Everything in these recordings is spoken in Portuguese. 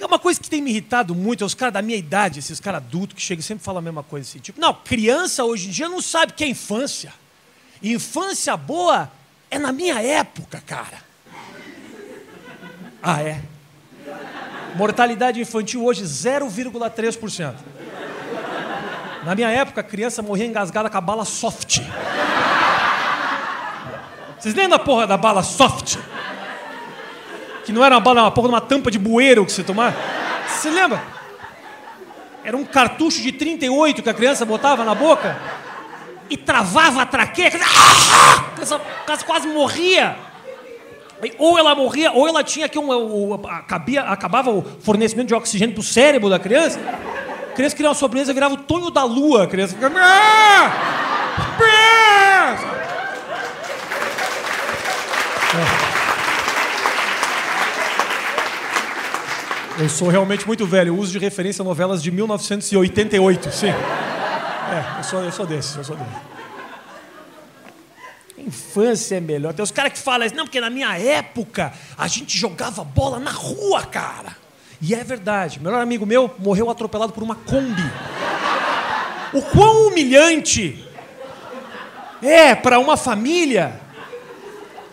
É uma coisa que tem me irritado muito, é os caras da minha idade, esses caras adultos que chegam e sempre falam a mesma coisa assim. Tipo, não, criança hoje em dia não sabe o que é infância. Infância boa é na minha época, cara. Ah, é? Mortalidade infantil hoje 0,3%. Na minha época, a criança morria engasgada com a bala soft. Vocês lembram da porra da bala soft? Que não era uma bala, uma porra de uma tampa de bueiro que você tomava? Você lembra? Era um cartucho de 38 que a criança botava na boca e travava a traqueia. A criança quase morria. Ou ela morria, ou ela tinha que um, acabia, acabava o fornecimento de oxigênio para o cérebro da criança. A criança queria uma sobremesa, virava o Tonho da Lua. A criança ficava. Eu sou realmente muito velho. Eu uso de referência novelas de 1988, sim. É, eu sou, eu sou desse, eu sou desse. Infância é melhor. Tem os caras que falam assim, não, porque na minha época a gente jogava bola na rua, cara. E é verdade. Melhor amigo meu morreu atropelado por uma Kombi. O quão humilhante é para uma família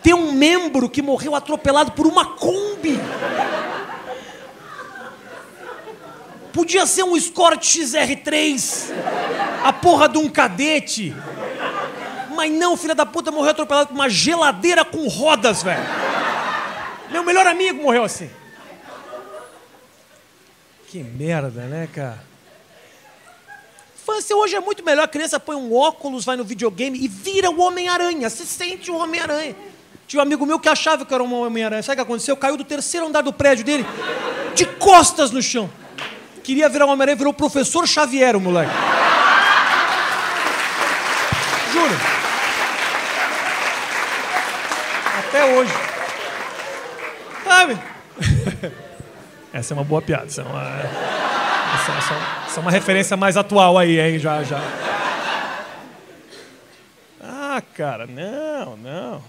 ter um membro que morreu atropelado por uma Kombi. Podia ser um Escort XR3, a porra de um cadete. Mas não, filha da puta morreu atropelado por uma geladeira com rodas, velho. Meu melhor amigo morreu assim. Que merda, né, cara? Infância hoje é muito melhor. A criança põe um óculos, vai no videogame e vira o Homem-Aranha. Se sente o Homem-Aranha. Tinha um amigo meu que achava que era um Homem-Aranha. Sabe o que aconteceu? Caiu do terceiro andar do prédio dele, de costas no chão. Queria virar Homem-Aranha, virou professor Xavier, o moleque. Juro. Até hoje. Sabe? Essa é uma boa piada. Essa é uma, essa, essa, essa é uma referência mais atual aí, hein? Já, já. Ah, cara, não, não.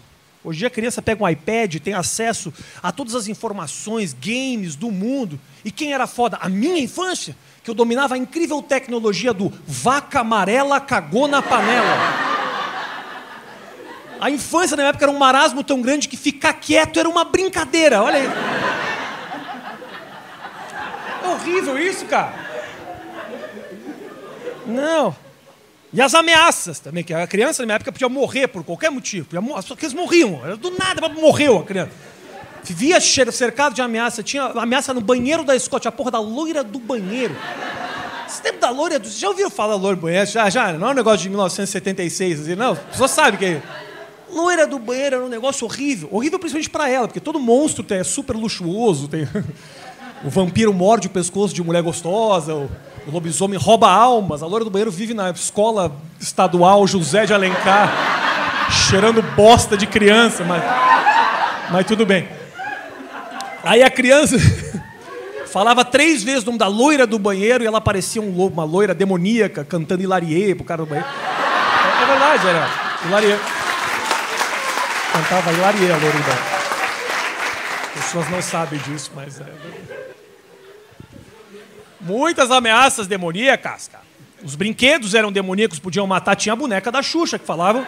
Hoje a criança pega um iPad, tem acesso a todas as informações, games do mundo. E quem era foda? A minha infância, que eu dominava a incrível tecnologia do vaca amarela cagou na panela. A infância na época era um marasmo tão grande que ficar quieto era uma brincadeira. Olha aí. É horrível isso, cara. Não. E as ameaças também, que a criança na minha época podia morrer por qualquer motivo. As pessoas morriam, do nada morreu a criança. Vivia cercado de ameaça, tinha ameaça no banheiro da tinha a porra da loira do banheiro. Esse tempo da loira do. Já ouviram falar loira do banheiro? Já, já, não é um negócio de 1976, assim, não. Pessoas sabem que é. Loira do banheiro era um negócio horrível. Horrível principalmente para ela, porque todo monstro é super luxuoso. Tem... o vampiro morde o pescoço de mulher gostosa. O lobisomem rouba almas. A loira do banheiro vive na escola estadual José de Alencar, cheirando bosta de criança, mas, mas tudo bem. Aí a criança falava três vezes o nome da loira do banheiro e ela parecia um lobo, uma loira demoníaca cantando Hilarie pro cara do banheiro. É, é verdade, era. Hilarie. Cantava Hilarie a loira do banheiro. As pessoas não sabem disso, mas é. Muitas ameaças demoníacas, cara. Os brinquedos eram demoníacos, podiam matar. Tinha a boneca da Xuxa que falava.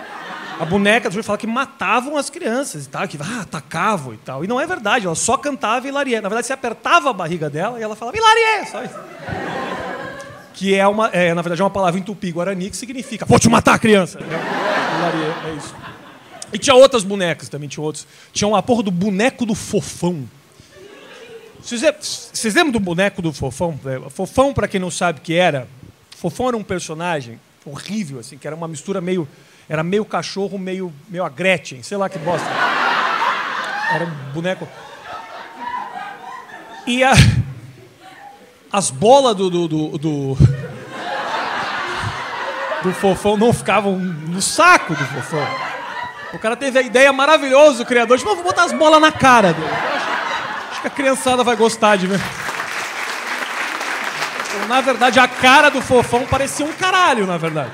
A boneca Xuxa falava que matavam as crianças e tal, que ah, atacavam e tal. E não é verdade, ela só cantava Hilarie. Na verdade, você apertava a barriga dela e ela falava Hilarie, só isso. Que é uma, é, na verdade, é uma palavra em tupi-guarani que significa vou te matar, criança. Hilarie, é isso. E tinha outras bonecas também, tinha outros. Tinha uma porra do boneco do fofão. Vocês lembram do boneco do Fofão? É, Fofão, para quem não sabe o que era, Fofão era um personagem horrível, assim, que era uma mistura meio. Era meio cachorro, meio, meio a Gretchen, sei lá que bosta. Era um boneco. E a, as bolas do, do, do, do, do Fofão não ficavam no saco do Fofão. O cara teve a ideia maravilhosa, o criador, de, vou botar as bolas na cara dele a criançada vai gostar de ver. Na verdade, a cara do fofão parecia um caralho, na verdade.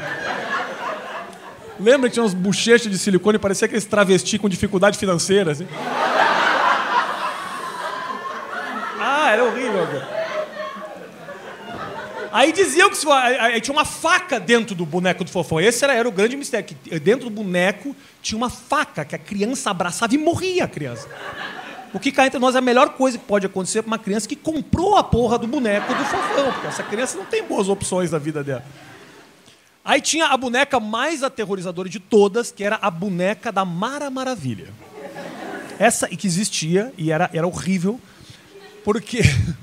Lembra que tinha uns bochechas de silicone, parecia aqueles travesti com dificuldade financeira, assim? Ah, era horrível, cara. Aí diziam que aí tinha uma faca dentro do boneco do fofão. Esse era, era o grande mistério. Que dentro do boneco tinha uma faca que a criança abraçava e morria a criança. O que cá entre nós é a melhor coisa que pode acontecer para uma criança que comprou a porra do boneco do fofão, porque essa criança não tem boas opções na vida dela. Aí tinha a boneca mais aterrorizadora de todas, que era a boneca da Mara Maravilha. Essa que existia e era, era horrível, porque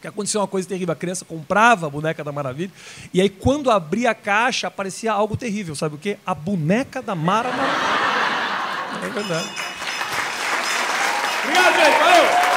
Porque aconteceu uma coisa terrível. A criança comprava a boneca da Maravilha, e aí quando abria a caixa, aparecia algo terrível. Sabe o quê? A boneca da Mara Maravilha. É verdade. Obrigado, gente. Valeu!